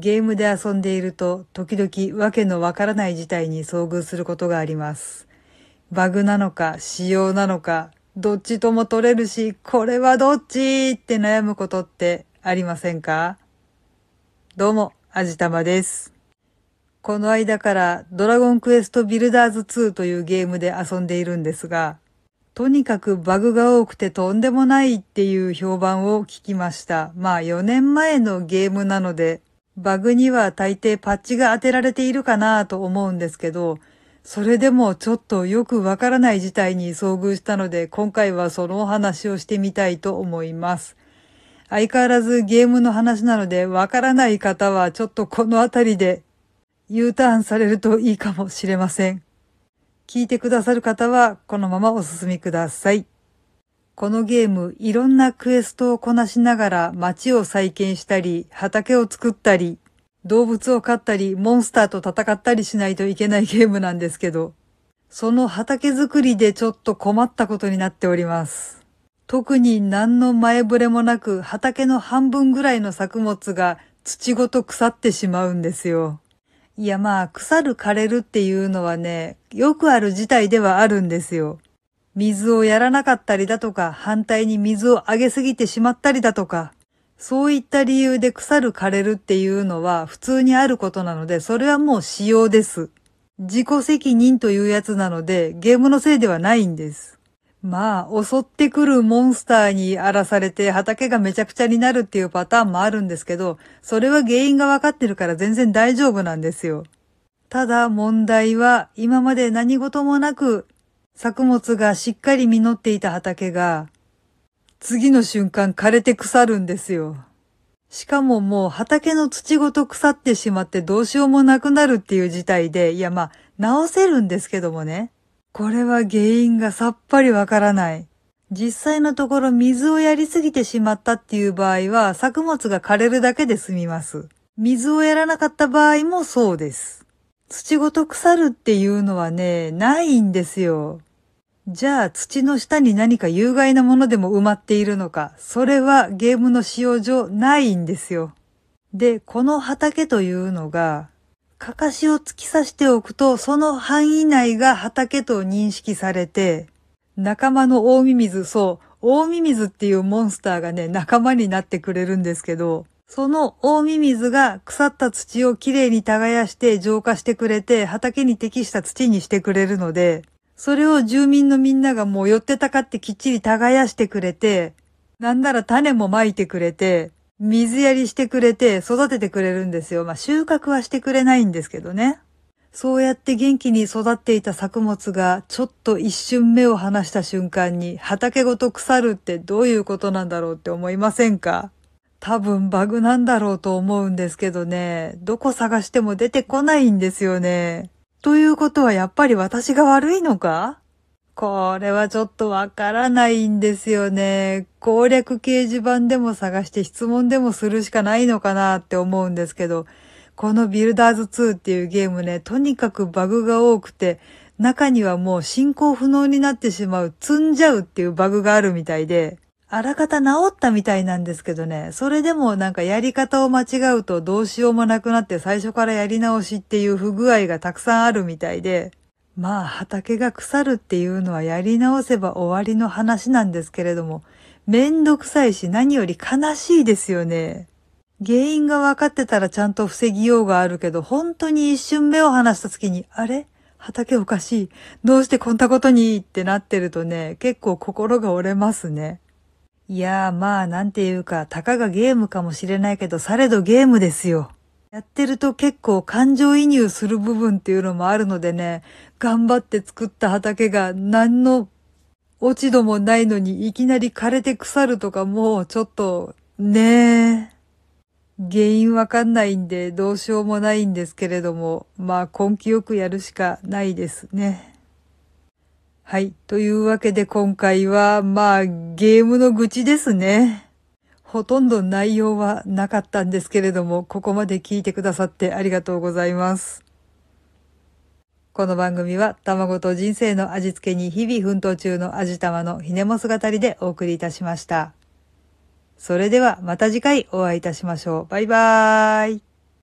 ゲームで遊んでいると時々わけのわからない事態に遭遇することがあります。バグなのか仕様なのかどっちとも取れるしこれはどっちって悩むことってありませんか？どうも、あじたまです。この間からドラゴンクエストビルダーズ2というゲームで遊んでいるんですが、とにかくバグが多くてとんでもないっていう評判を聞きました。まあ4年前のゲームなので、バグには大抵パッチが当てられているかなと思うんですけど、それでもちょっとよくわからない事態に遭遇したので、今回はそのお話をしてみたいと思います。相変わらずゲームの話なので、わからない方はちょっとこのあたりで U ターンされるといいかもしれません。聞いてくださる方はこのままお進みください。このゲーム、いろんなクエストをこなしながら街を再建したり、畑を作ったり、動物を飼ったり、モンスターと戦ったりしないといけないゲームなんですけど、その畑作りでちょっと困ったことになっております。特に何の前触れもなく畑の半分ぐらいの作物が土ごと腐ってしまうんですよ。いやまあ、腐る枯れるっていうのはね、よくある事態ではあるんですよ。水をやらなかったりだとか、反対に水をあげすぎてしまったりだとか、そういった理由で腐る枯れるっていうのは普通にあることなので、それはもう仕様です。自己責任というやつなので、ゲームのせいではないんです。まあ、襲ってくるモンスターに荒らされて畑がめちゃくちゃになるっていうパターンもあるんですけど、それは原因がわかってるから全然大丈夫なんですよ。ただ問題は今まで何事もなく作物がしっかり実っていた畑が次の瞬間枯れて腐るんですよ。しかももう畑の土ごと腐ってしまってどうしようもなくなるっていう事態で、いやまあ直せるんですけどもね。これは原因がさっぱりわからない。実際のところ水をやりすぎてしまったっていう場合は作物が枯れるだけで済みます。水をやらなかった場合もそうです。土ごと腐るっていうのはね、ないんですよ。じゃあ土の下に何か有害なものでも埋まっているのか、それはゲームの使用上ないんですよ。で、この畑というのが、かかしを突き刺しておくと、その範囲内が畑と認識されて、仲間の大ミミズ、そう、大ミミズっていうモンスターがね、仲間になってくれるんですけど、その大ミミズが腐った土をきれいに耕して浄化してくれて、畑に適した土にしてくれるので、それを住民のみんながもう寄ってたかってきっちり耕してくれて、なんなら種もまいてくれて、水やりしてくれて育ててくれるんですよ。まあ収穫はしてくれないんですけどね。そうやって元気に育っていた作物がちょっと一瞬目を離した瞬間に畑ごと腐るってどういうことなんだろうって思いませんか？多分バグなんだろうと思うんですけどね、どこ探しても出てこないんですよね。ということはやっぱり私が悪いのか？これはちょっとわからないんですよね。攻略掲示板でも探して質問でもするしかないのかなって思うんですけど、このビルダーズ2っていうゲームね、とにかくバグが多くて、中にはもう進行不能になってしまう、積んじゃうっていうバグがあるみたいで、あらかた治ったみたいなんですけどね、それでもなんかやり方を間違うとどうしようもなくなって最初からやり直しっていう不具合がたくさんあるみたいで、まあ畑が腐るっていうのはやり直せば終わりの話なんですけれども、めんどくさいし何より悲しいですよね。原因が分かってたらちゃんと防ぎようがあるけど、本当に一瞬目を離した時に、あれ？畑おかしい。どうしてこんなことに？ってなってるとね、結構心が折れますね。いやーまあなんていうか、たかがゲームかもしれないけど、されどゲームですよ。やってると結構感情移入する部分っていうのもあるのでね、頑張って作った畑が何の落ち度もないのにいきなり枯れて腐るとかもうちょっとねえ。原因わかんないんでどうしようもないんですけれども、まあ根気よくやるしかないですね。はい。というわけで今回はまあゲームの愚痴ですね。ほとんど内容はなかったんですけれども、ここまで聞いてくださってありがとうございます。この番組は卵と人生の味付けに日々奮闘中の味玉のひねも姿りでお送りいたしました。それではまた次回お会いいたしましょう。バイバーイ。